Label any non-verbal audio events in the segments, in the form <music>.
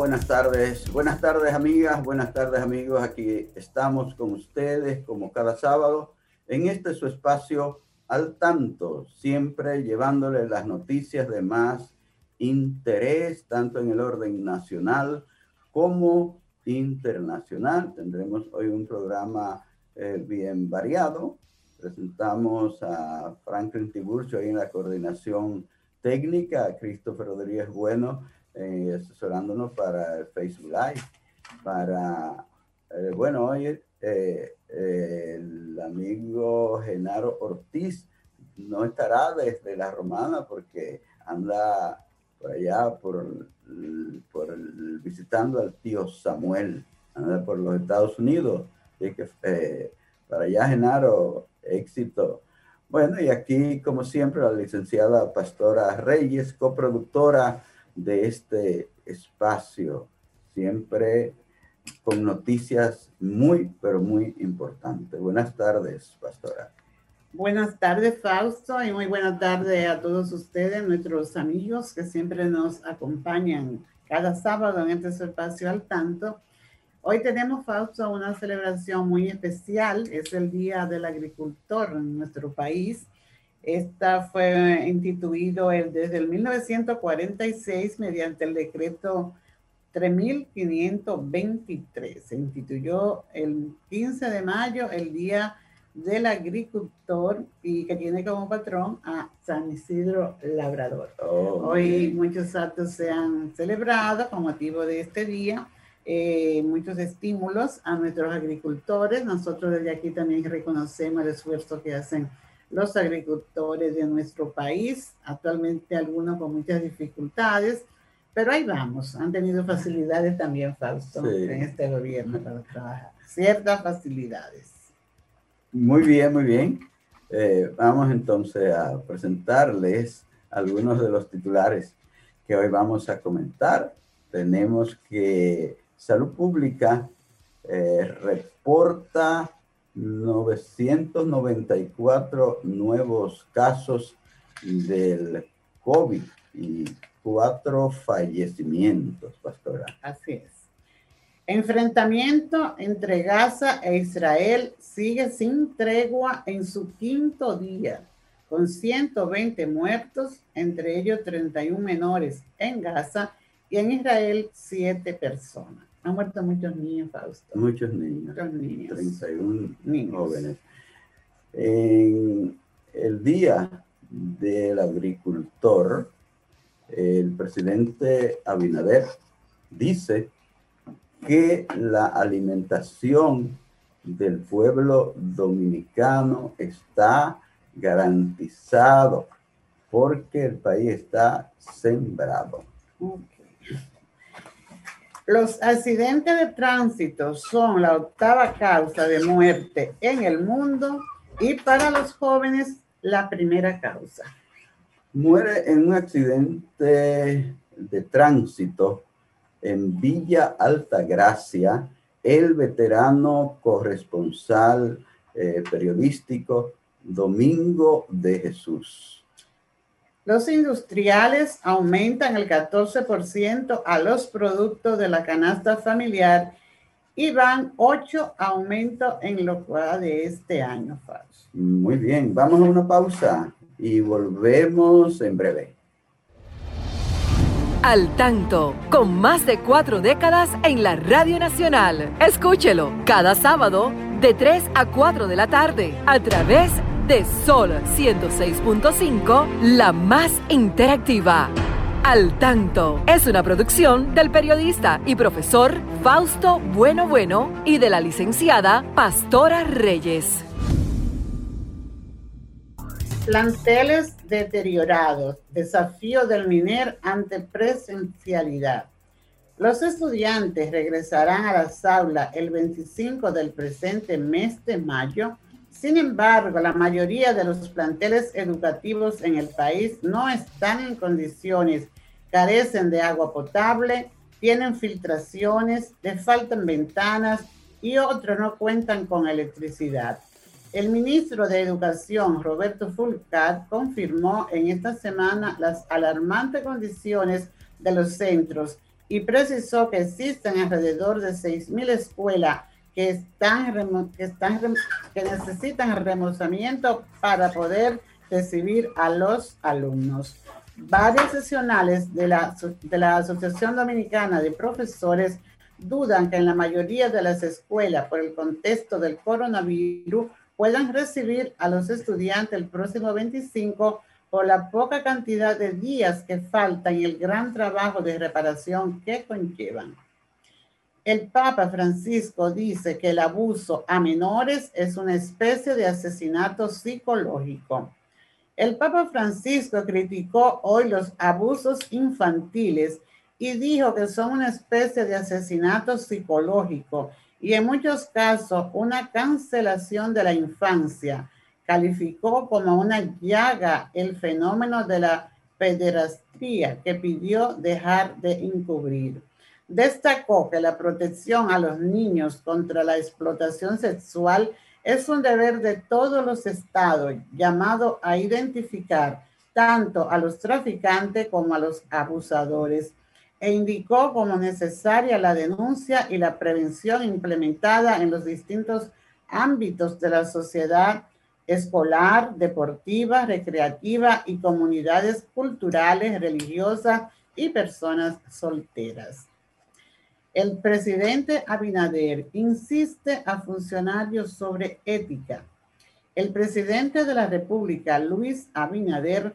Buenas tardes. Buenas tardes amigas, buenas tardes amigos. Aquí estamos con ustedes como cada sábado en este su espacio al tanto, siempre llevándole las noticias de más interés, tanto en el orden nacional como internacional. Tendremos hoy un programa eh, bien variado. Presentamos a Franklin Tiburcio ahí en la coordinación técnica, a Christopher Rodríguez Bueno eh, asesorándonos para el Facebook Live, para, eh, bueno, hoy eh, el amigo Genaro Ortiz no estará desde la Romana porque anda por allá, por, por visitando al tío Samuel, anda por los Estados Unidos. que para allá, Genaro, éxito. Bueno, y aquí, como siempre, la licenciada Pastora Reyes, coproductora de este espacio, siempre con noticias muy, pero muy importantes. Buenas tardes, pastora. Buenas tardes, Fausto, y muy buenas tardes a todos ustedes, nuestros amigos que siempre nos acompañan cada sábado en este espacio al tanto. Hoy tenemos, Fausto, una celebración muy especial. Es el Día del Agricultor en nuestro país. Esta fue instituido desde el 1946 mediante el decreto 3523. Se instituyó el 15 de mayo el Día del Agricultor y que tiene como patrón a San Isidro Labrador. Oh, Hoy muchos actos se han celebrado con motivo de este día. Eh, muchos estímulos a nuestros agricultores. Nosotros desde aquí también reconocemos el esfuerzo que hacen los agricultores de nuestro país, actualmente algunos con muchas dificultades, pero ahí vamos, han tenido facilidades también, Fausto, en este gobierno para trabajar, ciertas facilidades. Muy bien, muy bien. Eh, vamos entonces a presentarles algunos de los titulares que hoy vamos a comentar. Tenemos que Salud Pública eh, reporta 994 nuevos casos del COVID y cuatro fallecimientos, pastora. Así es. Enfrentamiento entre Gaza e Israel sigue sin tregua en su quinto día, con 120 muertos, entre ellos 31 menores en Gaza y en Israel 7 personas. Han muerto muchos niños, Fausto. Muchos niños. Muchos niños. 31 niños. jóvenes. En el Día del Agricultor, el presidente Abinader dice que la alimentación del pueblo dominicano está garantizado porque el país está sembrado. Los accidentes de tránsito son la octava causa de muerte en el mundo y para los jóvenes la primera causa. Muere en un accidente de tránsito en Villa Altagracia el veterano corresponsal eh, periodístico Domingo de Jesús. Los industriales aumentan el 14% a los productos de la canasta familiar y van 8 aumentos en lo cual de este año. Muy bien, vamos a una pausa y volvemos en breve. Al tanto, con más de cuatro décadas en la Radio Nacional. Escúchelo cada sábado de 3 a 4 de la tarde a través de Sol 106.5, la más interactiva. Al tanto es una producción del periodista y profesor Fausto Bueno Bueno y de la licenciada Pastora Reyes. Planteles deteriorados, desafío del MINER ante presencialidad. Los estudiantes regresarán a las aulas el 25 del presente mes de mayo. Sin embargo, la mayoría de los planteles educativos en el país no están en condiciones, carecen de agua potable, tienen filtraciones, les faltan ventanas y otros no cuentan con electricidad. El ministro de Educación, Roberto Fulcat, confirmó en esta semana las alarmantes condiciones de los centros y precisó que existen alrededor de 6.000 escuelas que, están, que, necesitan remozamiento para poder recibir a los alumnos. Varios sesionales de la, de la Asociación Dominicana de Profesores dudan que en la mayoría de las escuelas, por el contexto del coronavirus, puedan recibir a los estudiantes el próximo 25 por la poca cantidad de días que faltan y el gran trabajo de reparación que conllevan. El Papa Francisco dice que el abuso a menores es una especie de asesinato psicológico. El Papa Francisco criticó hoy los abusos infantiles y dijo que son una especie de asesinato psicológico y en muchos casos una cancelación de la infancia. Calificó como una llaga el fenómeno de la pederastría que pidió dejar de encubrir. Destacó que la protección a los niños contra la explotación sexual es un deber de todos los estados llamado a identificar tanto a los traficantes como a los abusadores e indicó como necesaria la denuncia y la prevención implementada en los distintos ámbitos de la sociedad escolar, deportiva, recreativa y comunidades culturales, religiosas y personas solteras. El presidente Abinader insiste a funcionarios sobre ética. El presidente de la República, Luis Abinader,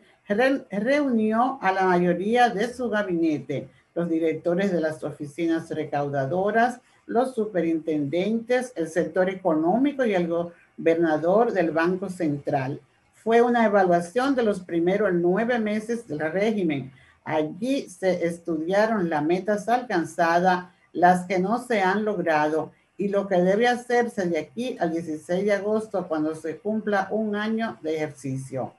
reunió a la mayoría de su gabinete los directores de las oficinas recaudadoras, los superintendentes, el sector económico y el gobernador del Banco Central. Fue una evaluación de los primeros nueve meses del régimen. Allí se estudiaron las metas alcanzadas, las que no se han logrado y lo que debe hacerse de aquí al 16 de agosto cuando se cumpla un año de ejercicio.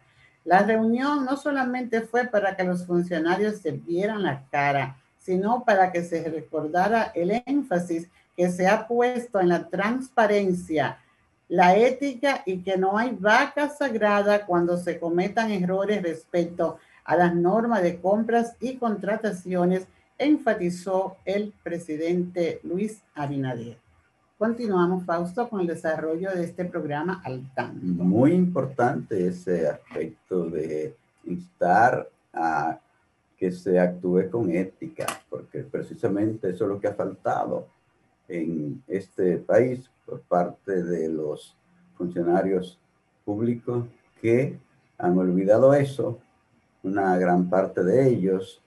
La reunión no solamente fue para que los funcionarios se vieran la cara, sino para que se recordara el énfasis que se ha puesto en la transparencia, la ética y que no hay vaca sagrada cuando se cometan errores respecto a las normas de compras y contrataciones, enfatizó el presidente Luis Abinader. Continuamos, Fausto, con el desarrollo de este programa al. Muy importante ese aspecto de instar a que se actúe con ética, porque precisamente eso es lo que ha faltado en este país por parte de los funcionarios públicos que han olvidado eso, una gran parte de ellos,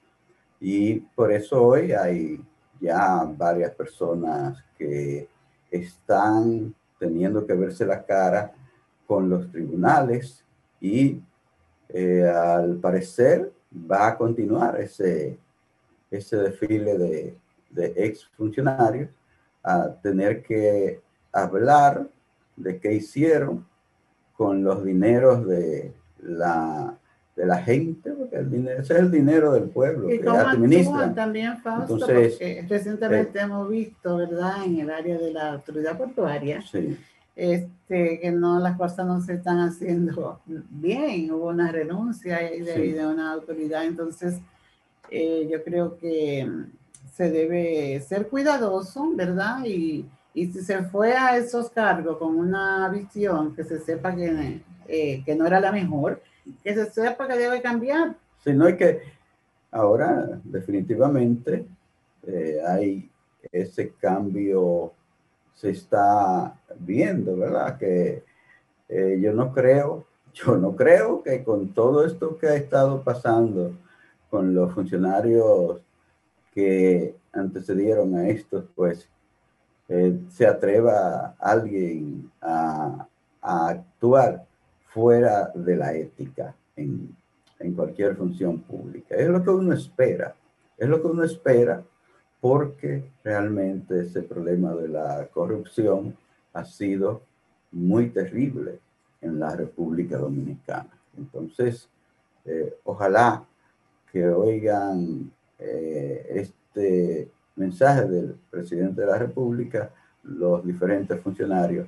y por eso hoy hay ya varias personas que están teniendo que verse la cara con los tribunales y eh, al parecer va a continuar ese, ese desfile de, de ex funcionarios a tener que hablar de qué hicieron con los dineros de la, de la gente, porque el dinero, ese es el dinero del pueblo y que administran. También, Fausto, Entonces, recientemente eh, hemos visto, ¿verdad?, en el área de la autoridad portuaria, sí este, que no las cosas no se están haciendo <laughs> bien, hubo una renuncia de, de una autoridad, entonces eh, yo creo que se debe ser cuidadoso, ¿verdad? Y, y, si se fue a esos cargos con una visión que se sepa que, eh, que no era la mejor, que se sepa que debe cambiar. Si no que, ahora definitivamente eh, hay ese cambio, se está viendo, ¿verdad? Que eh, yo no creo, <laughs> yo no creo que con todo esto que ha estado pasando con los funcionarios que antecedieron a estos, pues eh, se atreva alguien a, actuar fuera de la ética en, en cualquier función pública. Es lo que uno espera, es lo que uno espera porque realmente ese problema de la corrupción ha sido muy terrible en la República Dominicana. Entonces, eh, ojalá que oigan eh, este mensaje del presidente de la República, los diferentes funcionarios,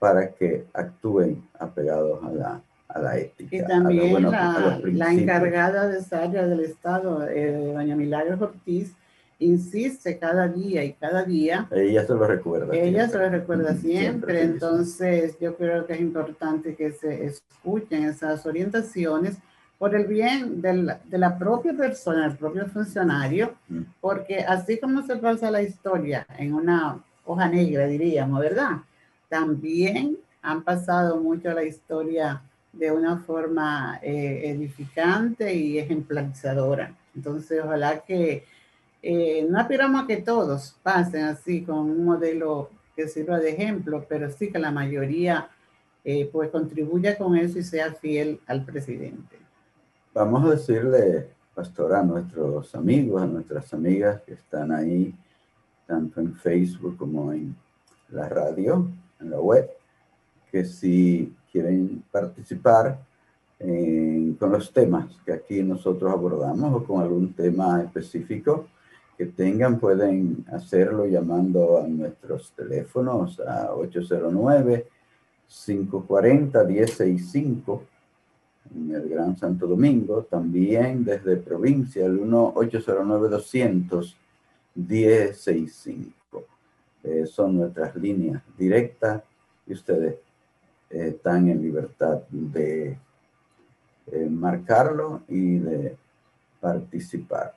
para que actúen apegados a la, a la ética. Y también la, encargada de esa área del Estado, eh, doña Milagros Ortiz, insiste cada día y cada día. Ella se lo recuerda. Ella se lo recuerda siempre. Entonces, yo creo que es importante que se escuchen esas orientaciones por el bien de la propia persona, el propio funcionario, mm. porque así como se pasa la historia en una hoja negra, diríamos, ¿verdad? También han pasado mucho la historia de una forma eh, edificante y ejemplarizadora. Entonces, ojalá que eh, no aspiramos a que todos pasen así con un modelo que sirva de ejemplo, pero sí que la mayoría eh, pues contribuya con eso y sea fiel al presidente. Vamos a decirle, pastora, a nuestros amigos, a nuestras amigas que están ahí, tanto en Facebook como en la radio, en la web, que si quieren participar con los temas que aquí nosotros abordamos o con algún tema específico, que tengan pueden hacerlo llamando a nuestros teléfonos a 809-540-1065 en el Gran Santo Domingo, también desde provincia el 1-809-200-1065. Eh, son nuestras líneas directas y ustedes eh, están en libertad de eh, marcarlo y de participar.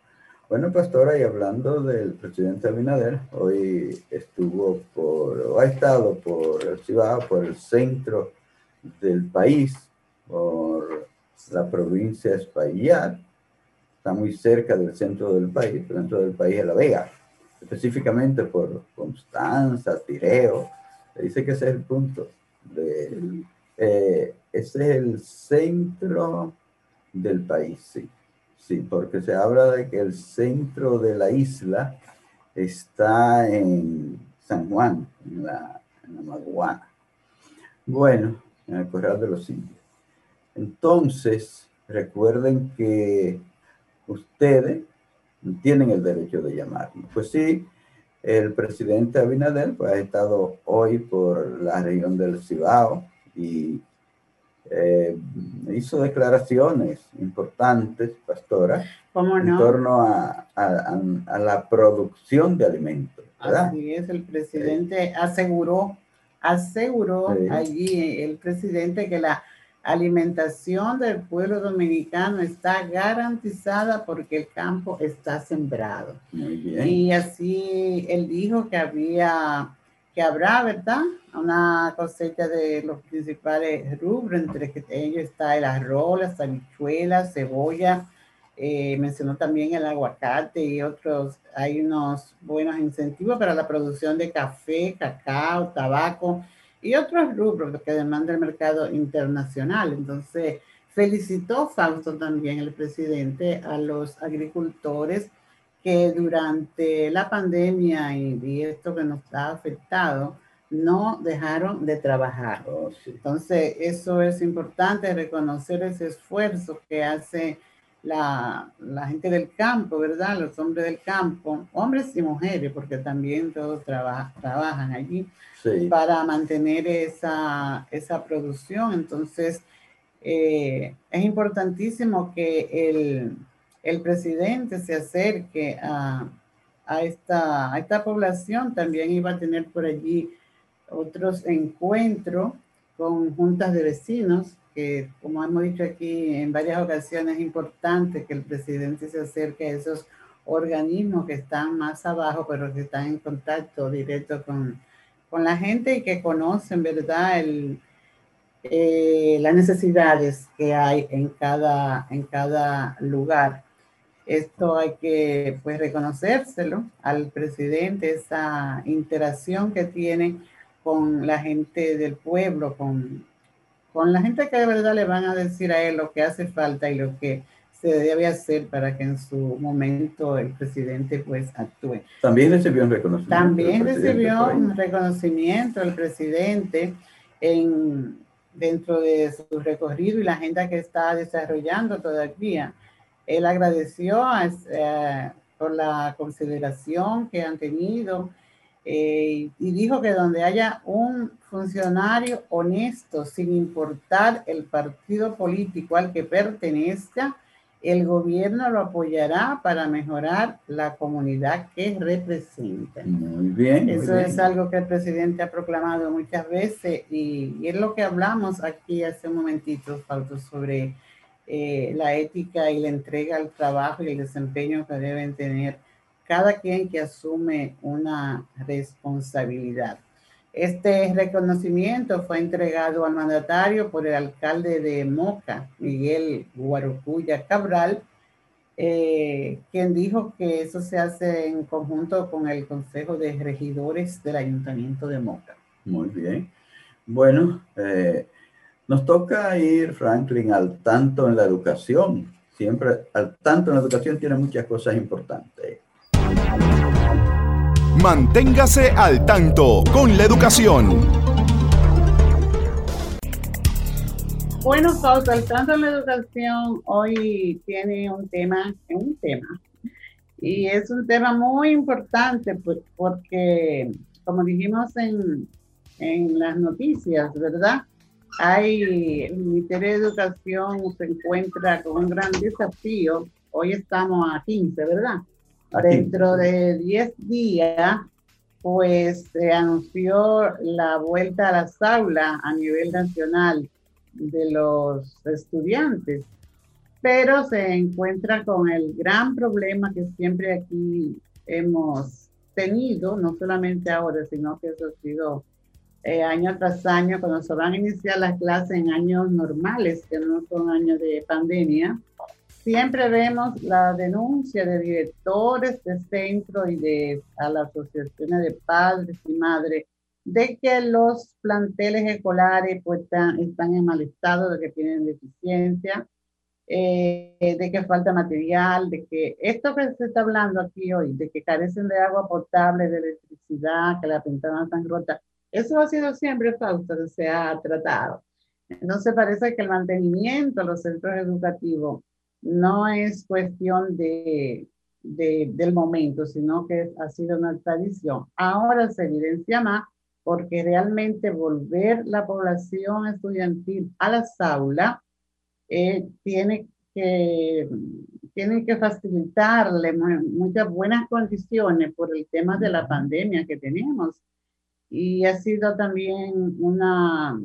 Bueno, pastora, y hablando del presidente Abinader, hoy estuvo por, o ha estado por el Cibao, por el centro del país, por la provincia de está muy cerca del centro del país, el centro del país es La Vega, específicamente por Constanza, Tireo, dice que ese es el punto, eh, ese es el centro del país, sí. Sí, porque se habla de que el centro de la isla está en San Juan, en la, en Maguana. Bueno, en el Corral de los Indios. Entonces, recuerden que ustedes tienen el derecho de llamarnos. Pues sí, el presidente Abinader pues, ha estado hoy por la región del Cibao y eh, hizo declaraciones importantes, pastora, en torno a, a, la producción de alimentos. Así es, el presidente aseguró, aseguró allí el presidente que la alimentación del pueblo dominicano está garantizada porque el campo está sembrado. Muy bien. Y así él dijo que había que habrá, ¿verdad? Una cosecha de los principales rubros, entre ellos está el arroz, las habichuelas, cebolla, eh, mencionó también el aguacate y otros, hay unos buenos incentivos para la producción de café, cacao, tabaco y otros rubros que demanda el mercado internacional. Entonces, felicitó Fausto también, el presidente, a los agricultores que durante la pandemia y, esto que nos ha afectado, no dejaron de trabajar. Oh, Entonces, eso es importante, reconocer ese esfuerzo que hace la, gente del campo, ¿verdad? Los hombres del campo, hombres y mujeres, porque también todos trabajan allí para mantener esa, esa producción. Entonces, eh, es importantísimo que el el presidente se acerque a, esta, esta población, también iba a tener por allí otros encuentros con juntas de vecinos que, como hemos dicho aquí en varias ocasiones, es importante que el presidente se acerque a esos organismos que están más abajo, pero que están en contacto directo con, con la gente y que conocen, ¿verdad?, el, eh, las necesidades que hay en cada, en cada lugar. Esto hay que pues reconocérselo al presidente, esa interacción que tiene con la gente del pueblo, con, con la gente que de verdad le van a decir a él lo que hace falta y lo que se debe hacer para que en su momento el presidente pues actúe. También recibió un reconocimiento. También recibió un reconocimiento el presidente en, dentro de su recorrido y la agenda que está desarrollando todavía. Él agradeció eh, por la consideración que han tenido eh, y dijo que donde haya un funcionario honesto, sin importar el partido político al que pertenezca, el gobierno lo apoyará para mejorar la comunidad que representa. Muy bien. Eso es algo que el presidente ha proclamado muchas veces y, es lo que hablamos aquí hace un momentito, Fausto, sobre eh, la ética y la entrega al trabajo y el desempeño que deben tener cada quien que asume una responsabilidad. Este reconocimiento fue entregado al mandatario por el alcalde de Moca, Miguel Guarucuya Cabral, eh, quien dijo que eso se hace en conjunto con el Consejo de Regidores del Ayuntamiento de Moca. Muy bien. Bueno, eh, nos toca ir, Franklin, al tanto en la educación. Siempre al tanto en la educación tiene muchas cosas importantes. Manténgase al tanto con la educación. Bueno, Fausto, al tanto en la educación hoy tiene un tema, un tema, y es un tema muy importante pues, porque, como dijimos en, en las noticias, ¿verdad? Hay, el Ministerio de Educación se encuentra con un gran desafío. Hoy estamos a 15, ¿verdad? Dentro de 10 días, pues se anunció la vuelta a las aulas a nivel nacional de los estudiantes, pero se encuentra con el gran problema que siempre aquí hemos tenido, no solamente ahora, sino que eso ha sido eh, año tras año, cuando se van a iniciar las clases en años normales, que no son años de pandemia, siempre vemos la denuncia de directores de centro y de a las asociaciones de padres y madres de que los planteles escolares pues, están, en mal estado, de que tienen deficiencia, eh, de que falta material, de que esto que se está hablando aquí hoy, de que carecen de agua potable, de electricidad, que las ventanas están rotas, eso ha sido siempre falta que se ha tratado. Entonces parece que el mantenimiento de los centros educativos no es cuestión de, del momento, sino que ha sido una tradición. Ahora se evidencia más porque realmente volver la población estudiantil a las aulas eh, tiene que tiene que facilitarle muchas buenas condiciones por el tema de la pandemia que tenemos. Y ha sido también una,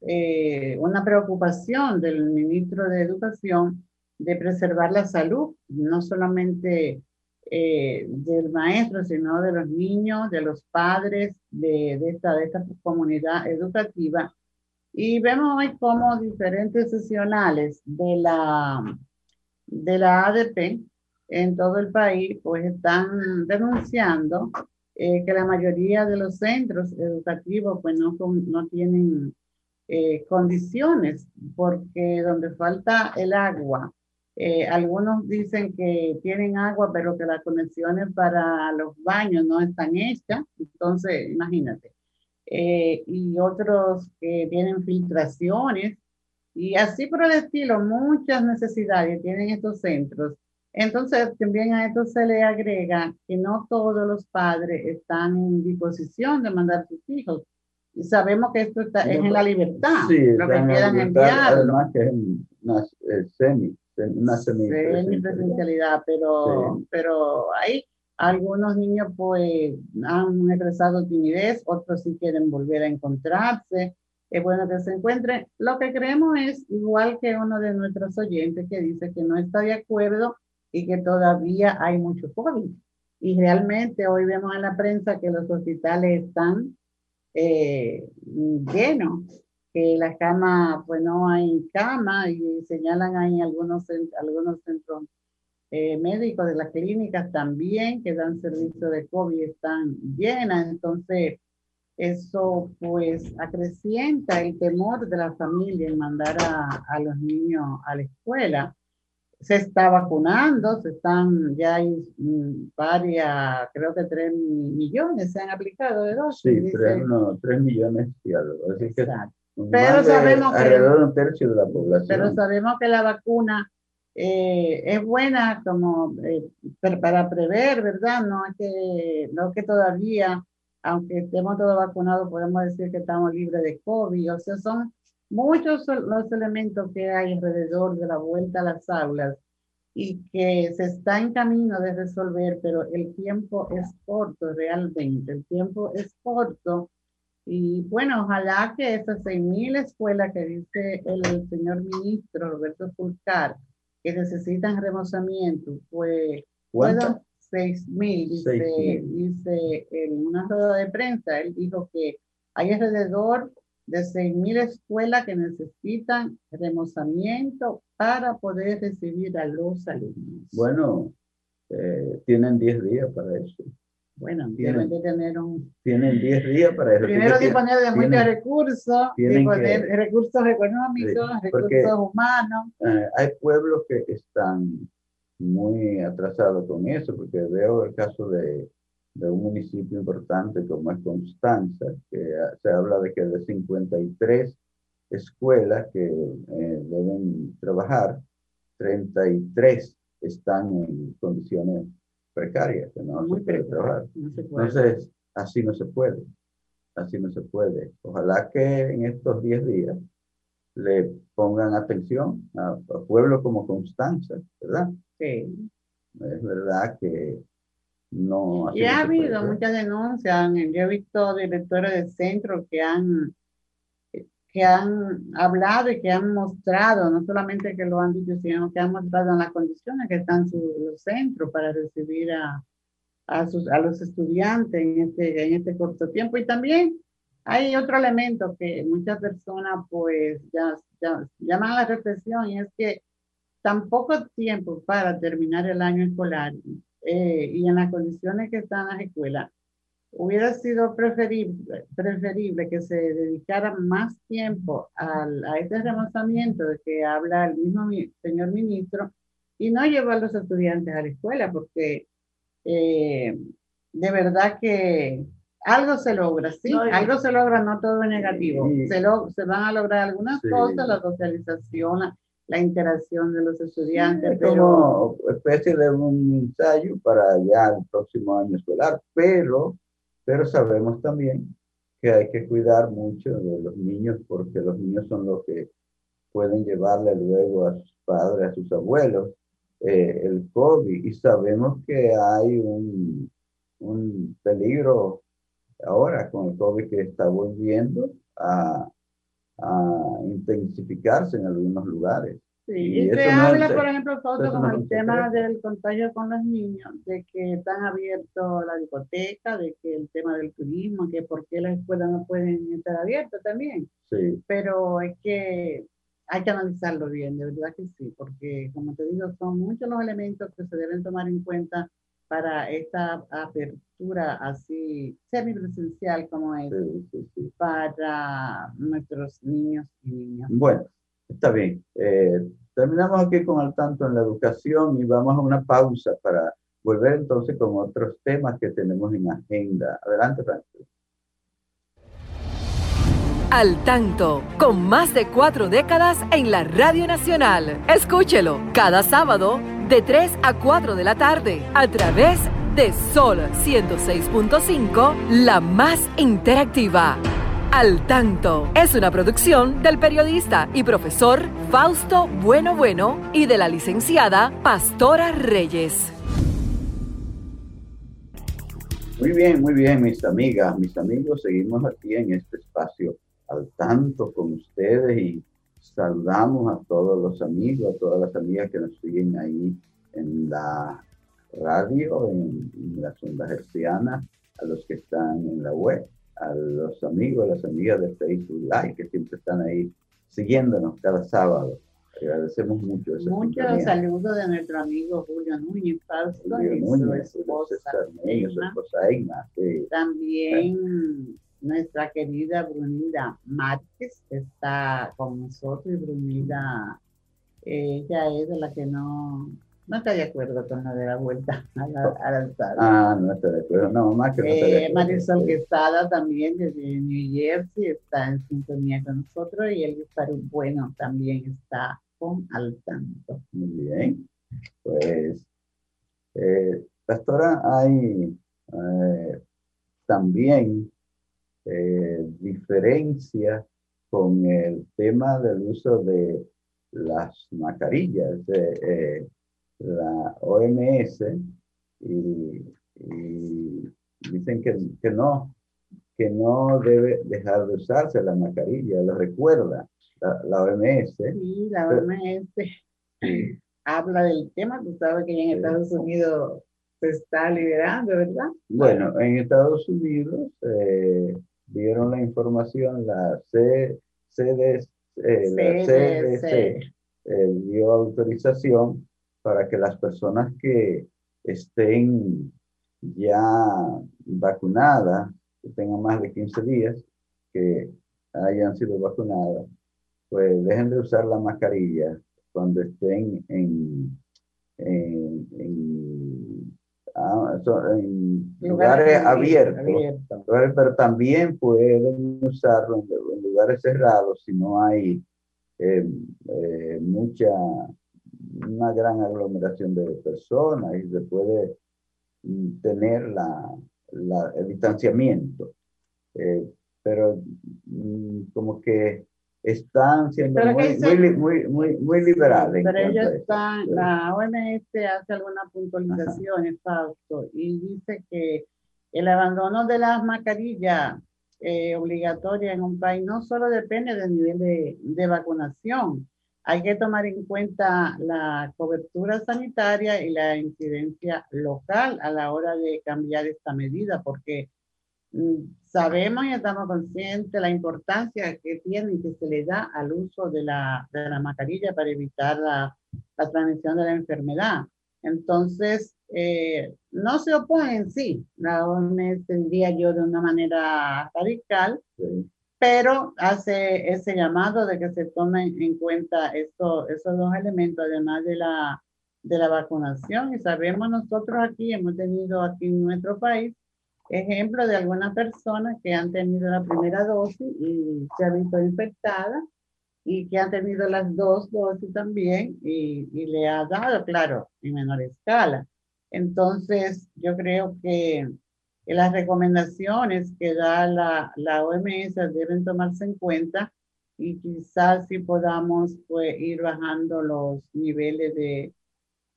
eh, una preocupación del ministro de Educación de preservar la salud, no solamente eh, del maestro, sino de los niños, de los padres, de, esta, de esta comunidad educativa. Y vemos hoy cómo diferentes sesionales de la, de la ADP en todo el país pues están denunciando eh, que la mayoría de los centros educativos pues no, no tienen eh, condiciones porque donde falta el agua eh, algunos dicen que tienen agua, pero que las conexiones para los baños no están hechas. Entonces, imagínate. Eh, y otros que tienen filtraciones. Y así por el estilo, muchas necesidades tienen estos centros. Entonces, también a esto se le agrega que no todos los padres están en disposición de mandar a sus hijos. Y sabemos que esto está, es en la libertad, sí, lo que quieran enviarlo. Además que es eh, semi una semipresencialidad, pero, pero hay algunos niños pues han expresado timidez, otros sí quieren volver a encontrarse. es bueno que se encuentre. Lo que creemos es igual que uno de nuestros oyentes que dice que no está de acuerdo y que todavía hay mucho COVID. Y realmente hoy vemos en la prensa que los hospitales están eh, llenos, que las camas, pues no hay cama y señalan ahí algunos, algunos centros eh, médicos de las clínicas también que dan servicio de COVID están llenas. Entonces, eso pues acrecienta el temor de la familia en mandar a, a los niños a la escuela se está vacunando, se están, ya hay mm, varias, creo que tres millones se han aplicado de dosis. Sí, tres, millones y algo. Así que pero sabemos que, alrededor de un tercio de la población. Pero sabemos que la vacuna eh, es buena como eh, para prever, ¿verdad? No es que, no que todavía, aunque estemos todos vacunados, podemos decir que estamos libres de COVID. O sea, son muchos los elementos que hay alrededor de la vuelta a las aulas y que se está en camino de resolver, pero el tiempo es corto realmente, el tiempo es corto. Y bueno, ojalá que esas 6.000 escuelas que dice el señor ministro Roberto Fulcar, que necesitan remozamiento, pues puedan 6.000, dice, dice en una rueda de prensa, él dijo que hay alrededor de 6.000 escuelas que necesitan remozamiento para poder recibir a los alumnos. Bueno, eh, tienen 10 días para eso. Bueno, tienen que tener un... Tienen 10 días para eso. Primero disponer de muchos recursos, disponer recursos económicos, recursos humanos. Eh, hay pueblos que están muy atrasados con eso, porque veo el caso de de un municipio importante como es Constanza, que se habla de que de 53 escuelas que eh, deben trabajar, 33 están en condiciones precarias, que no se puede trabajar. Entonces, así no se puede, así no se puede. Ojalá que en estos 10 días le pongan atención a, a pueblos como Constanza, ¿verdad? Sí. Es verdad que no. Y ha habido muchas denuncias. Yo he visto directores de centro que han, que han hablado y que han mostrado, no solamente que lo han dicho, sino que han mostrado en las condiciones que están los centros para recibir a, a, sus, a los estudiantes en este, en este corto tiempo. Y también hay otro elemento que muchas personas pues ya, ya llaman a la reflexión y es que tan poco tiempo para terminar el año escolar eh, y en las condiciones que están las escuelas, hubiera sido preferible, preferible que se dedicara más tiempo al, a este remozamiento de que habla el mismo señor ministro y no llevar a los estudiantes a la escuela, porque eh, de verdad que algo se logra, sí, algo se logra, no todo es negativo. Se, lo, se van a lograr algunas cosas, la socialización, la interacción de los estudiantes. como especie de un ensayo para ya el próximo año escolar, pero, pero sabemos también que hay que cuidar mucho de los niños porque los niños son los que pueden llevarle luego a sus padres, a sus abuelos, eh, el COVID y sabemos que hay un, un peligro ahora con el COVID que está volviendo a, a intensificarse en algunos lugares. Sí, y, se habla, por ejemplo, todo como el tema del contagio con los niños, de que están abiertos la discoteca, de que el tema del turismo, que por qué las escuelas no pueden estar abiertas también. Sí. Pero es que hay que analizarlo bien, de verdad que sí, porque como te digo, son muchos los elementos que se deben tomar en cuenta para esta apertura así semipresencial como es para nuestros niños y niñas. Bueno, está bien. Eh, terminamos aquí con el tanto en la educación y vamos a una pausa para volver entonces con otros temas que tenemos en agenda. Adelante, Francis. Al tanto, con más de cuatro décadas en la Radio Nacional. Escúchelo cada sábado de 3 a 4 de la tarde a través de Sol 106.5, la más interactiva. Al tanto es una producción del periodista y profesor Fausto Bueno Bueno y de la licenciada Pastora Reyes. Muy bien, muy bien, mis amigas, mis amigos, seguimos aquí en este espacio al tanto con ustedes y saludamos a todos los amigos, a todas las amigas que nos siguen ahí en la radio, en, las ondas a los que están en la web, a los amigos, a las amigas de Facebook Live que siempre están ahí siguiéndonos cada sábado. Agradecemos mucho. Esa Muchos saludos de nuestro amigo Julio Núñez Julio Núñez, su esposa, su esposa También nuestra querida Brunilda Márquez está con nosotros y Brunilda, ella es de la que no, no está de acuerdo con la de la vuelta al altar. Ah, no está de acuerdo, no, más que no está de eh, Marisol Quesada también desde New Jersey está en sintonía con nosotros y el bueno también está con al tanto. Muy bien, pues, eh, pastora, hay eh, también eh, diferencia con el tema del uso de las mascarillas. Eh, la OMS y, dicen que, que, no, que no debe dejar de usarse la mascarilla, lo recuerda la, OMS. Sí, la OMS habla del tema, tú sabes que en Estados Unidos se está liberando, ¿verdad? Bueno, en Estados Unidos eh, dieron la información, la CDC, eh, eh, dio autorización para que las personas que estén ya vacunadas, que tengan más de 15 días, que hayan sido vacunadas, pues dejen de usar la mascarilla cuando estén en, en, en Ah, en lugares, abiertos, pero también pueden usarlo en, lugares cerrados si no hay eh, eh, mucha, una gran aglomeración de personas y se puede mm, tener la, el distanciamiento. Eh, pero mm, como que están siendo muy, muy, muy, muy, liberales. Pero ellos están, la OMS hace alguna puntualización, Fausto, y dice que el abandono de las mascarillas eh, obligatorias en un país no solo depende del nivel de, de vacunación, hay que tomar en cuenta la cobertura sanitaria y la incidencia local a la hora de cambiar esta medida, porque Mm, sabemos y estamos conscientes de la importancia que tiene y que se le da al uso de la, de la mascarilla para evitar la, la, transmisión de la enfermedad. Entonces, eh, no se opone en sí, la OMS diría yo de una manera radical, pero hace ese llamado de que se tomen en cuenta esto, esos dos elementos, además de la, de la vacunación. Y sabemos nosotros aquí, hemos tenido aquí en nuestro país, ejemplo de alguna persona que han tenido la primera dosis y se ha visto infectada y que han tenido las dos dosis también y, y le ha dado, claro, en menor escala. Entonces, yo creo que las recomendaciones que da la, la OMS deben tomarse en cuenta y quizás si podamos pues, ir bajando los niveles de,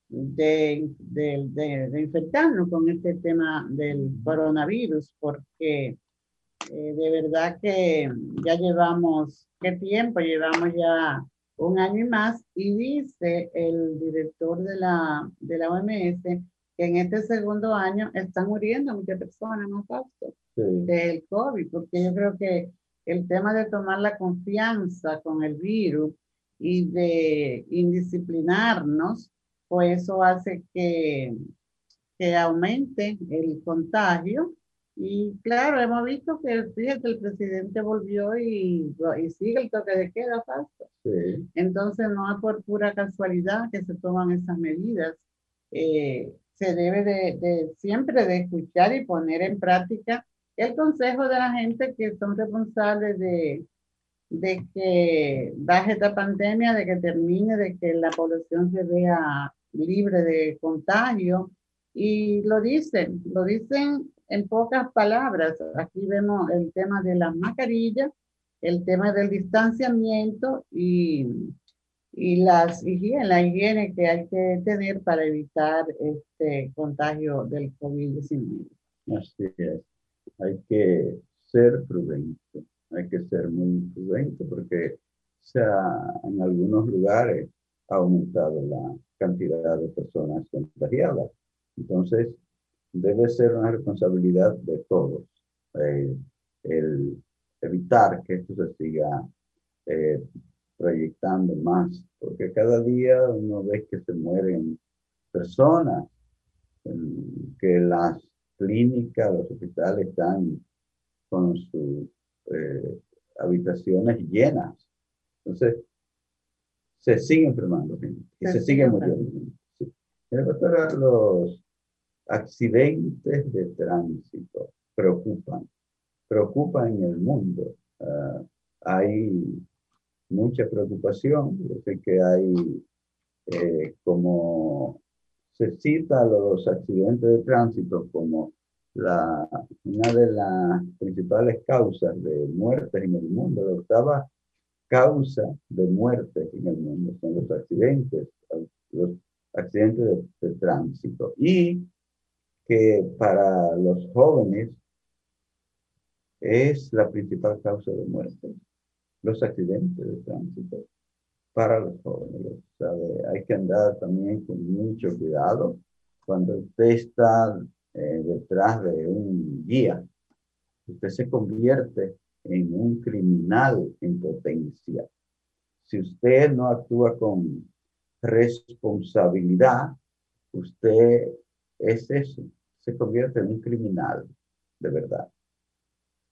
de, de, infectarnos con este tema del coronavirus, porque eh, de verdad que ya llevamos, ¿qué tiempo? Llevamos ya un año y más y dice el director de la, de la OMS que en este segundo año están muriendo muchas personas, ¿no, Fausto? Del COVID, porque yo creo que el tema de tomar la confianza con el virus y de indisciplinarnos pues eso hace que, que aumente el contagio. Y claro, hemos visto que fíjate, el presidente volvió y, y sigue el toque de queda falso. Entonces no es por pura casualidad que se toman esas medidas. Eh, se debe de, siempre de escuchar y poner en práctica el consejo de la gente que son responsables de, de que baje esta pandemia, de que termine, de que la población se vea libre de contagio. Y lo dicen, lo dicen en pocas palabras. Aquí vemos el tema de las mascarillas, el tema del distanciamiento y, y las higiene, la higiene que hay que tener para evitar este contagio del COVID-19. Así es. Hay que ser prudente. hay que ser muy prudente porque sea, en algunos lugares ha aumentado la cantidad de personas contagiadas. Entonces, debe ser una responsabilidad de todos eh, el evitar que esto se siga eh, proyectando más, porque cada día uno ve que se mueren personas, que las clínicas, los hospitales están con sus eh, habitaciones llenas. Entonces, se sigue enfermando gente y se, sigue muriendo. Sí. Los accidentes de tránsito preocupan, preocupan en el mundo. Uh, hay mucha preocupación, yo que hay eh, como se cita los accidentes de tránsito como la, una de las principales causas de muerte en el mundo, la octava causa de muerte en el mundo son los accidentes, los accidentes de, de tránsito. Y que para los jóvenes es la principal causa de muerte, los accidentes de tránsito para los jóvenes. Hay que andar también con mucho cuidado cuando usted está eh, detrás de un guía. Usted se convierte en un criminal en potencia. Si usted no actúa con responsabilidad, usted es eso, se convierte en un criminal, de verdad.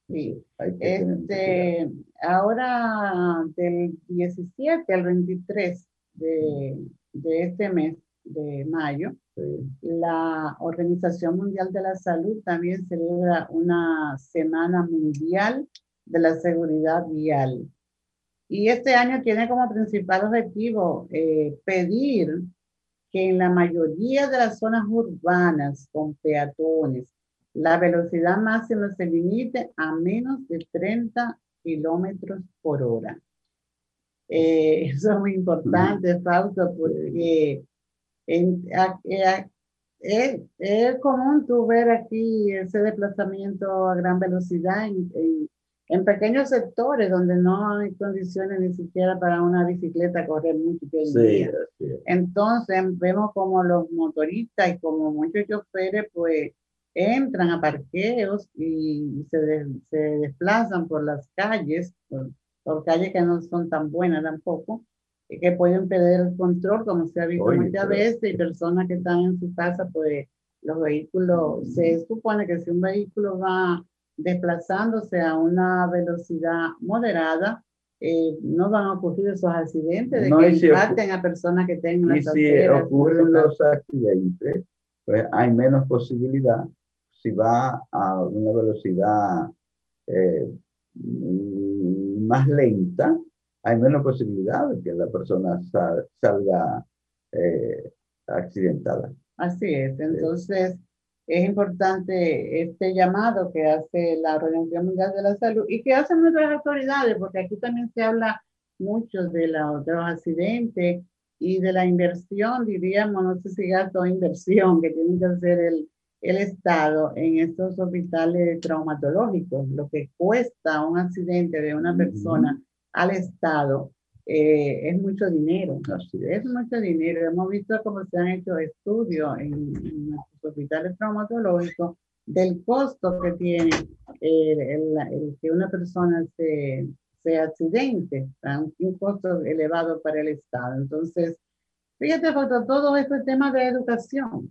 Sí. Este, ahora del 17 al 23 de, de este mes de mayo, la Organización Mundial de la Salud también celebra una Semana Mundial de la Seguridad Vial. Y este año tiene como principal objetivo eh, pedir que en la mayoría de las zonas urbanas con peatones la velocidad máxima se limite a menos de 30 kilómetros por hora. Eh, <laughs> eso es muy importante, Fausto, porque en, es, común tú ver aquí ese desplazamiento a gran velocidad en, en, pequeños sectores donde no hay condiciones ni siquiera para una bicicleta correr mucho. Sí, Entonces vemos como los motoristas y como muchos choferes pues entran a parqueos y se, se desplazan por las calles, por, calles que no son tan buenas tampoco, que pueden perder el control, como se ha visto muchas veces, y personas que están en su casa, pues los vehículos, se supone que si un vehículo va desplazándose a una velocidad moderada, eh, no van a ocurrir esos accidentes de que si impacten a personas que tengan Y si ocurren los accidentes, pues hay menos posibilidad si va a una velocidad eh, más lenta, hay menos posibilidad de que la persona salga eh, accidentada. Así es, entonces es importante este llamado que hace la Organización Mundial de la Salud y que hacen nuestras autoridades, porque aquí también se habla mucho de, la, de los accidentes y de la inversión, diríamos, no sé si gasto o inversión que tiene que hacer el, el Estado en estos hospitales traumatológicos, lo que cuesta un accidente de una persona al Estado eh, es mucho dinero. Es mucho dinero. Hemos visto cómo se han hecho estudios en, en hospitales traumatológicos del costo que tiene el, que una persona se, se accidente, un costo elevado para el Estado. Entonces, fíjate, todo esto es tema de educación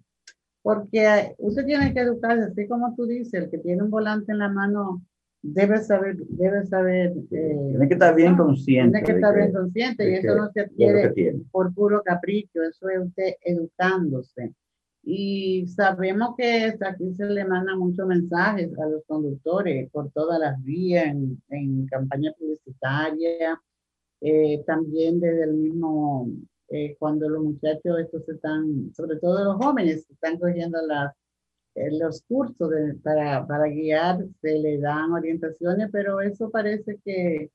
porque usted tiene que educarse, así como tú dices, el que tiene un volante en la mano debe saber, debe saber. Eh, tiene que estar bien consciente. Tiene que estar bien consciente y eso no se adquiere por puro capricho, eso es usted educándose. Y sabemos que aquí se le mandan muchos mensajes a los conductores por todas las vías, en, en campaña publicitaria, eh, también desde el mismo eh, cuando los muchachos estos están, sobre todo los jóvenes, están cogiendo las, eh, los cursos para, para guiar, se le dan orientaciones, pero eso parece que,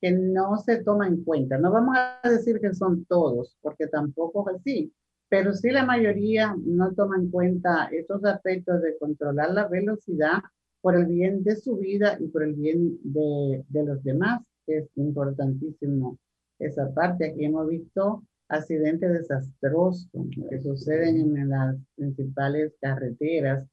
que no se toma en cuenta. No vamos a decir que son todos, porque tampoco es así, pero sí la mayoría no toma en cuenta estos aspectos de controlar la velocidad por el bien de su vida y por el bien de, de los demás. Es importantísimo esa parte. Aquí hemos visto accidentes desastrosos que suceden en las principales carreteras.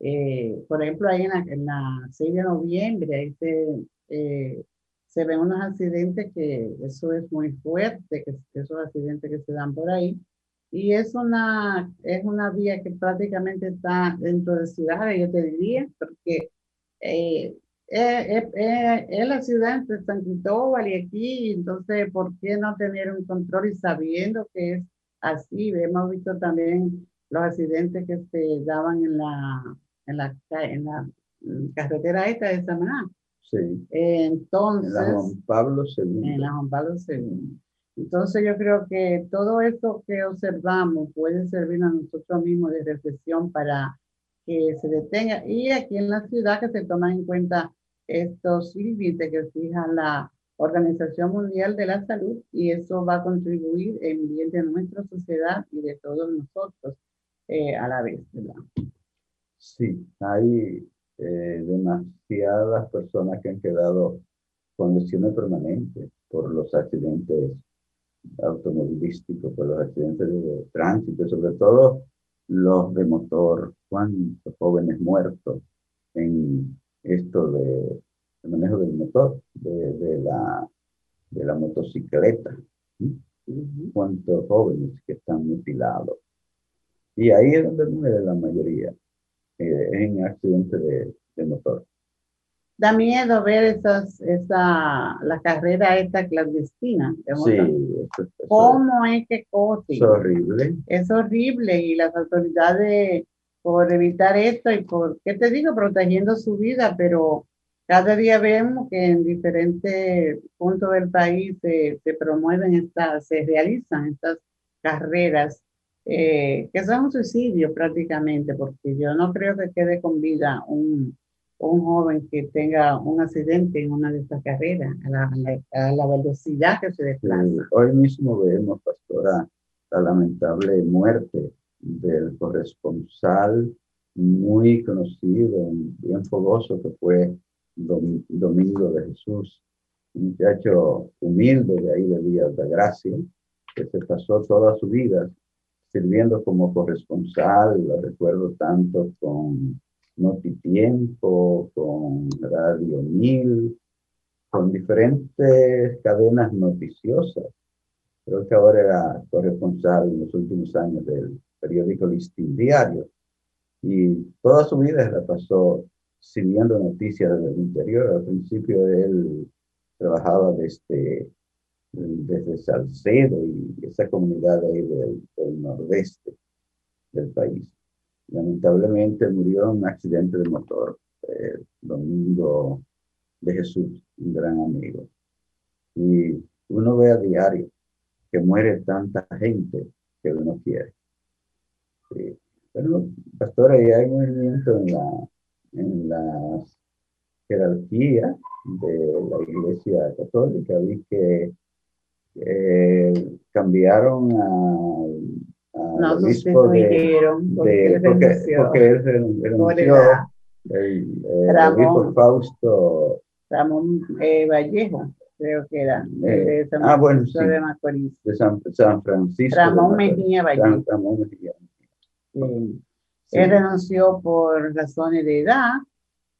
Eh, por ejemplo, ahí en la, 6 de noviembre, ahí se, eh, se ven unos accidentes que eso es muy fuerte, que esos accidentes que se dan por ahí. Y es una, es una vía que prácticamente está dentro de ciudades, yo te diría, porque eh, es la ciudad de San Cristóbal y aquí, entonces, ¿por qué no tener un control y sabiendo que es así? Hemos visto también los accidentes que se daban en la, en la, en la carretera esta de Samaná. Sí. Entonces. En la Juan Pablo II. En la Juan Pablo II. Entonces yo creo que todo esto que observamos puede servir a nosotros mismos de reflexión para que se detenga y aquí en la ciudad que se toman en cuenta estos límites que fija la Organización Mundial de la Salud y eso va a contribuir en bien de nuestra sociedad y de todos nosotros eh, a la vez. ¿verdad? Sí, hay eh, demasiadas personas que han quedado con lesiones permanentes por los accidentes automovilísticos, por los accidentes de tránsito, sobre todo los de motor, cuántos jóvenes muertos en esto de, manejo del motor, de, la, de la motocicleta. Cuántos jóvenes que están mutilados. Y ahí es donde muere la mayoría, eh, en accidentes de, de motor da miedo ver esas, esa, la carrera esta clandestina. Sí, ¿Cómo es que cosa? Es horrible. Es horrible y las autoridades por evitar esto y por, ¿qué te digo? Protegiendo su vida, pero cada día vemos que en diferentes puntos del país se, se promueven estas, se realizan estas carreras eh, que son un suicidio prácticamente, porque yo no creo que quede con vida un, un joven que tenga un accidente en una de estas carreras, a la, a la, velocidad que se desplaza. hoy mismo vemos, pastora, la lamentable muerte del corresponsal muy conocido, bien fogoso, que fue Domingo de Jesús, un muchacho humilde de ahí de Villa de Gracia, que se pasó toda su vida sirviendo como corresponsal, lo recuerdo tanto con Notitiempo, con Radio Mil, con diferentes cadenas noticiosas. Creo que ahora era corresponsal en los últimos años del periódico Listín Diario. Y toda su vida la pasó siguiendo noticias del interior. Al principio él trabajaba desde, desde Salcedo y esa comunidad ahí del, del nordeste del país lamentablemente murió en un accidente de motor. Eh, Domingo de Jesús, un gran amigo. Y uno ve a diario que muere tanta gente que uno quiere. Pero, pastor, ahí hay movimiento en la, en la jerarquía de la Iglesia Católica. Vi que eh, cambiaron a no sustituyeron porque, porque, él renunció. El, el, Ramón, Fausto Ramón eh, Vallejo, creo que era. Eh, de San ah, bueno, sí, de Macorís. De San, San Francisco. Ramón Mejía Vallejo. Ramón Mejía. Sí. Él renunció por razones de edad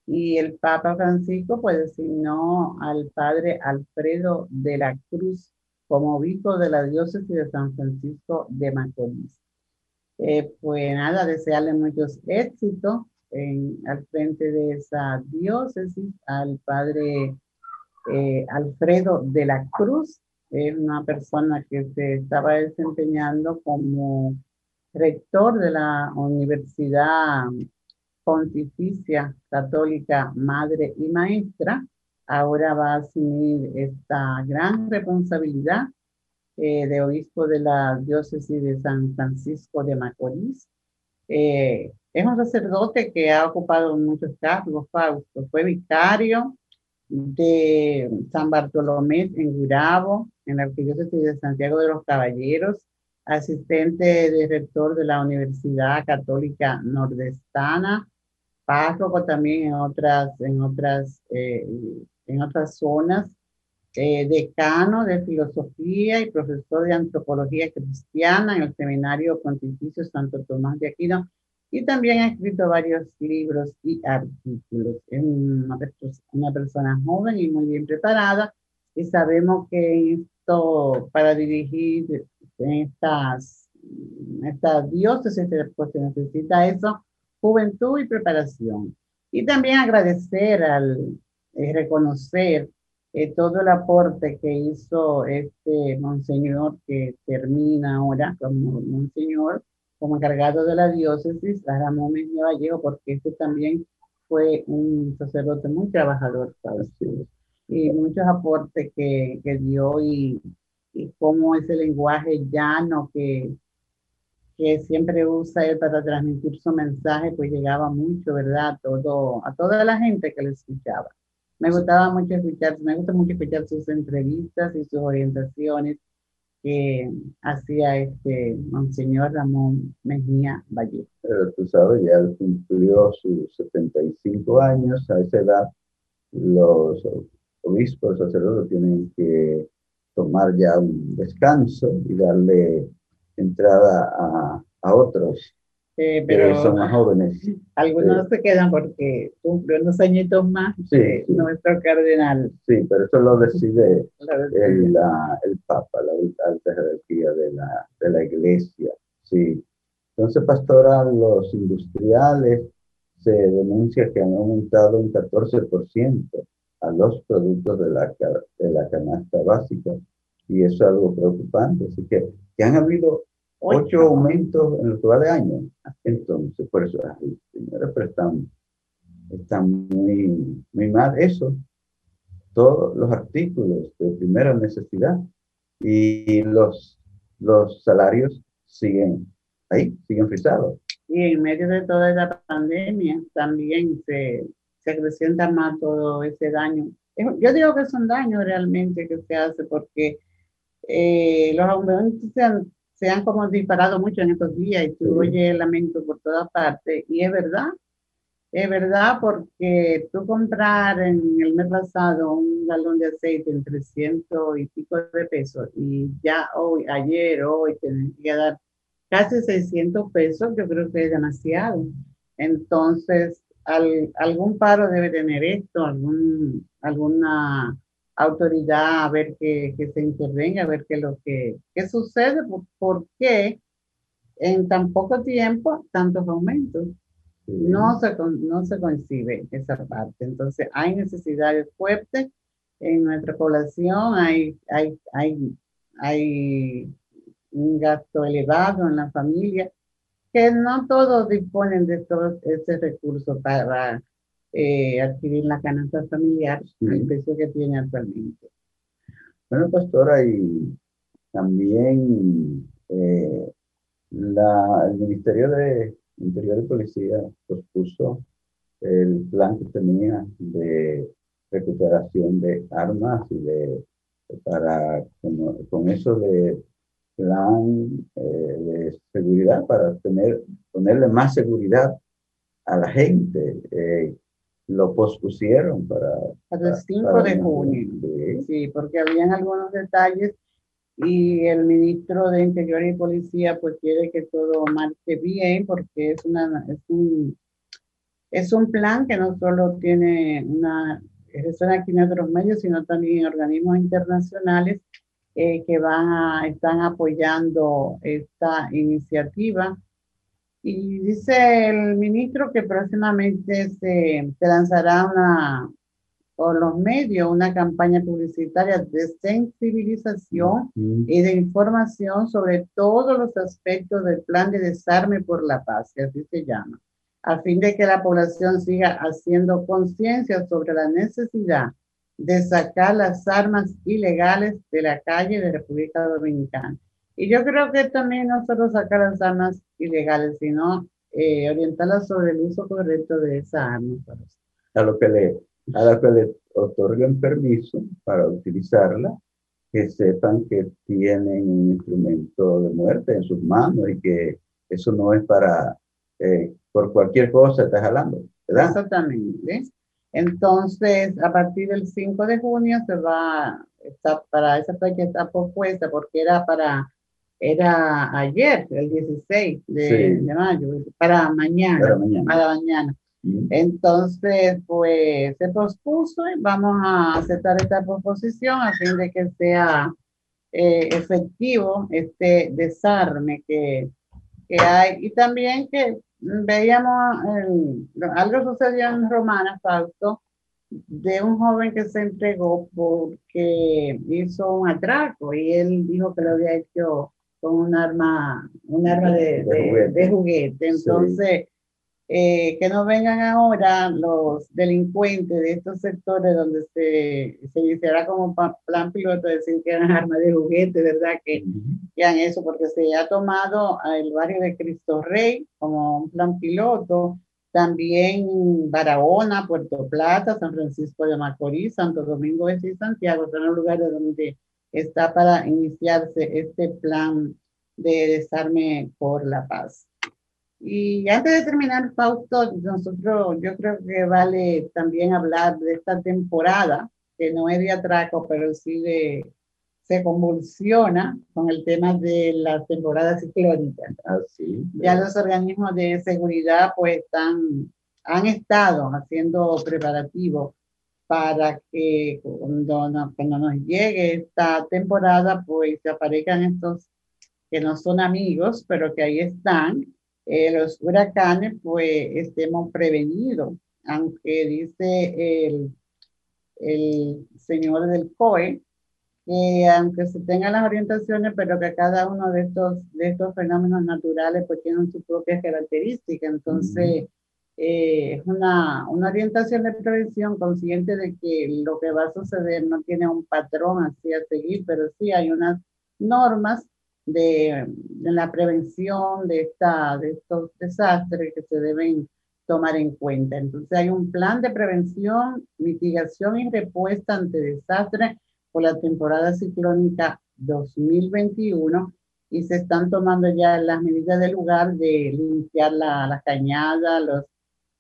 y el Papa Francisco pues designó al padre Alfredo de la Cruz como obispo de la diócesis de San Francisco de Macorís. Eh, pues nada, desearle muchos éxitos en, al frente de esa diócesis al padre eh, Alfredo de la Cruz, es una persona que se estaba desempeñando como rector de la Universidad Pontificia Católica Madre y Maestra ahora va a asumir esta gran responsabilidad eh, de obispo de la diócesis de San Francisco de Macorís. Eh, es un sacerdote que ha ocupado muchos cargos, Fausto. Fue vicario de San Bartolomé en Gurabo, en la arquidiócesis de Santiago de los Caballeros, asistente de rector de la Universidad Católica Nordestana, párroco también en otras, en otras, eh, en otras zonas, eh, decano de filosofía y profesor de antropología cristiana en el Seminario Pontificio Santo Tomás de Aquino y también ha escrito varios libros y artículos. Es una, una persona joven y muy bien preparada y sabemos que esto para dirigir estas, estas diócesis pues se necesita eso, juventud y preparación. Y también agradecer al eh, reconocer eh, todo el aporte que hizo este monseñor que termina ahora como monseñor como encargado de la diócesis, Ramón Mejía Vallejo, porque este también fue un sacerdote muy trabajador, Y muchos aportes que, que dio y, y cómo ese lenguaje llano que, que siempre usa él para transmitir su mensaje, pues llegaba mucho, ¿verdad? Todo, a toda la gente que le escuchaba. Me gustaba mucho escuchar, me gusta mucho escuchar sus entrevistas y sus orientaciones que hacía este Monseñor Ramón Mejía Valle. Pero tú sabes, ya cumplió sus 75 años, a esa edad los obispos, sacerdotes tienen que tomar ya un descanso y darle entrada a, a otros eh, pero son más jóvenes. Algunos se quedan porque cumplió unos añitos más sí, nuestro cardenal. Sí, pero eso lo decide el, la, el Papa, la alta jerarquía de la, de la iglesia. Sí. Entonces, pastora, los industriales se denuncia que han aumentado un 14% a los productos de la, de la canasta básica y eso es algo preocupante. Así que, que han habido ocho aumentos en que va de año. Entonces, por eso, señores, pero están, están muy, muy mal eso. Todos los artículos de primera necesidad y los, los salarios siguen ahí, siguen frisados. Y en medio de toda esta pandemia también se acrecienta más todo ese daño. Yo digo que es un daño realmente que se hace porque eh, los aumentos se han se han como disparado mucho en estos días y tú oyes lamento por todas partes. Y es verdad, es verdad porque tú comprar en el mes pasado un galón de aceite en 300 y pico de pesos y ya hoy, ayer, hoy, tienes que dar casi 600 pesos, yo creo que es demasiado. Entonces, algún paro debe tener esto, algún, alguna autoridad a ver que, que se intervenga, a ver qué lo que qué sucede, por, qué en tan poco tiempo tantos aumentos. No se, no se coincide esa parte. Entonces, hay necesidades fuertes en nuestra población, hay, hay, hay, hay un gasto elevado en la familia, que no todos disponen de todo ese recurso para eh, adquirir la canasta familiar el precio que tiene actualmente. Bueno, pastora, y también eh, la, el Ministerio de Interior y Policía pospuso el plan que tenía de recuperación de armas y de para con, eso de plan eh, de seguridad para tener ponerle más seguridad a la gente lo pospusieron para... Para el 5 de junio. Sí. porque habían algunos detalles y el ministro de Interior y Policía pues quiere que todo marche bien porque es, una, es, un, es un plan que no solo tiene una resuena aquí en otros medios, sino también en organismos internacionales eh, que van a, están apoyando esta iniciativa. Y dice el ministro que próximamente se, se lanzará una, por los medios una campaña publicitaria de sensibilización y de información sobre todos los aspectos del plan de desarme por la paz, que así se llama, a fin de que la población siga haciendo conciencia sobre la necesidad de sacar las armas ilegales de la calle de República Dominicana. Y yo creo que también no solo sacar las armas ilegales, sino eh, orientarlas sobre el uso correcto de esa arma. A lo que le, a lo que le otorguen permiso para utilizarla, que sepan que tienen un instrumento de muerte en sus manos y que eso no es para, eh, por cualquier cosa, está jalando. ¿verdad? Exactamente. Entonces, a partir del 5 de junio se va, está, para esa fecha está propuesta porque era para, era ayer, el 16 de, mayo, para mañana, para mañana. Para mañana. Entonces, pues se pospuso y vamos a aceptar esta proposición a fin de que sea eh, efectivo este desarme que, que, hay. Y también que veíamos, algo sucedió en Romana, Fausto, de un joven que se entregó porque hizo un atraco y él dijo que lo había hecho con un arma, un arma de, de, juguete. Entonces, eh, que no vengan ahora los delincuentes de estos sectores donde se, se iniciará como plan piloto decir que eran armas de juguete, ¿verdad? Que, que eso, porque se ha tomado el barrio de Cristo Rey como un plan piloto, también Barahona, Puerto Plata, San Francisco de Macorís, Santo Domingo Este y Santiago son los lugares donde está para iniciarse este plan de desarme por la paz. Y antes de terminar, Fausto, nosotros, yo creo que vale también hablar de esta temporada, que no es de atraco, pero sí de, se convulsiona con el tema de la temporada ciclónica. Así. Ah, ya los organismos de seguridad pues están, han estado haciendo preparativos para que cuando, cuando nos llegue esta temporada pues aparezcan estos que no son amigos, pero que ahí están eh, los huracanes, pues estemos prevenidos, aunque dice el, el señor del COE, que aunque se tengan las orientaciones, pero que cada uno de estos, de estos fenómenos naturales pues tienen sus propias características. Entonces, eh, es una, una, orientación de prevención consciente de que lo que va a suceder no tiene un patrón así a seguir, pero sí hay unas normas de, la prevención de, esta, de estos desastres que se deben tomar en cuenta. Entonces hay un plan de prevención, mitigación y respuesta ante desastres por la temporada ciclónica 2021 y se están tomando ya las medidas del lugar de limpiar la, la cañada, los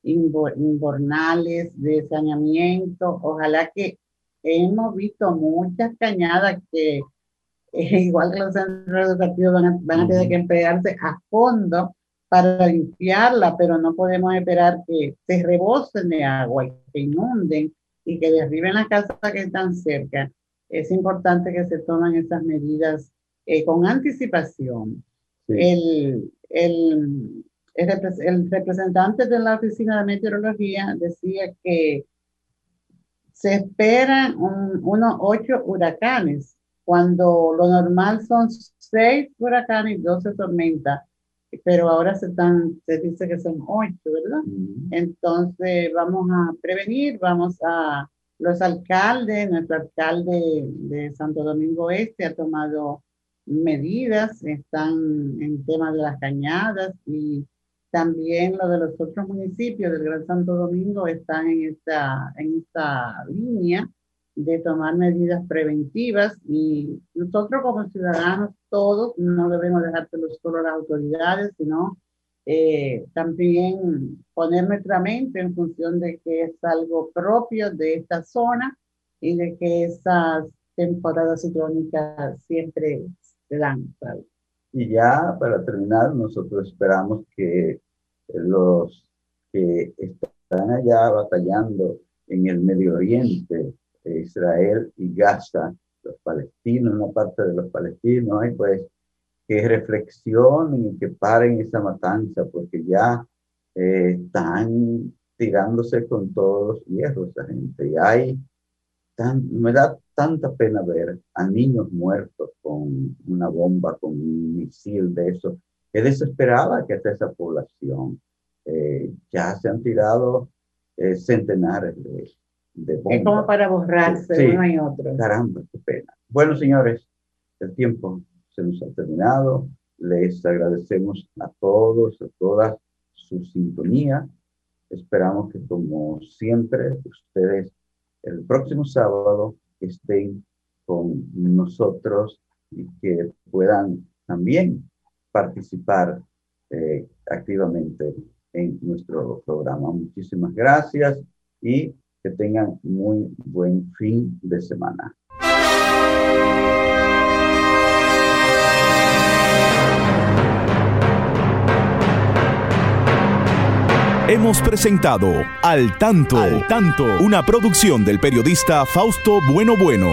inbornales de saneamiento. Ojalá que hemos visto muchas cañadas que <laughs> igual que los centros educativos van a, tener que emplearse a fondo para limpiarla, pero no podemos esperar que se rebosen de agua y que inunden y que derriben las casas que están cerca. Es importante que se tomen esas medidas eh, con anticipación. El, el, el, representante de la Oficina de Meteorología decía que se esperan unos ocho huracanes cuando lo normal son seis huracanes y doce tormentas, pero ahora se, están, se dice que son ocho, ¿verdad? Entonces vamos a prevenir, vamos a, los alcaldes, nuestro alcalde de Santo Domingo Este ha tomado medidas, están en tema de las cañadas y también lo de los otros municipios del Gran Santo Domingo están en esta, en esta línea de tomar medidas preventivas y nosotros como ciudadanos todos no debemos dejárselo solo a las autoridades, sino eh, también poner nuestra mente en función de que es algo propio de esta zona y de que esas temporadas ciclónicas siempre se dan. Y ya para terminar, nosotros esperamos que los que están allá batallando en el Medio Oriente, Israel y Gaza, los palestinos, una parte de los palestinos, y pues que reflexionen y que paren esa matanza, porque ya eh, están tirándose con todos los hierros esa gente. Y hay, tan, me da tanta pena ver a niños muertos con una bomba, con un misil de eso. que desesperaba que hasta esa población. Eh, ya se han tirado eh, centenares de ellos. Es como para borrarse uno y otro. Caramba, qué pena. Bueno, señores, el tiempo se nos ha terminado. Les agradecemos a todos, a todas su sintonía. Esperamos que, como siempre, ustedes el próximo sábado estén con nosotros y que puedan también participar eh, activamente en nuestro programa. Muchísimas gracias y que tengan muy buen fin de semana. Hemos presentado Al Tanto, Al Tanto, una producción del periodista Fausto Bueno Bueno.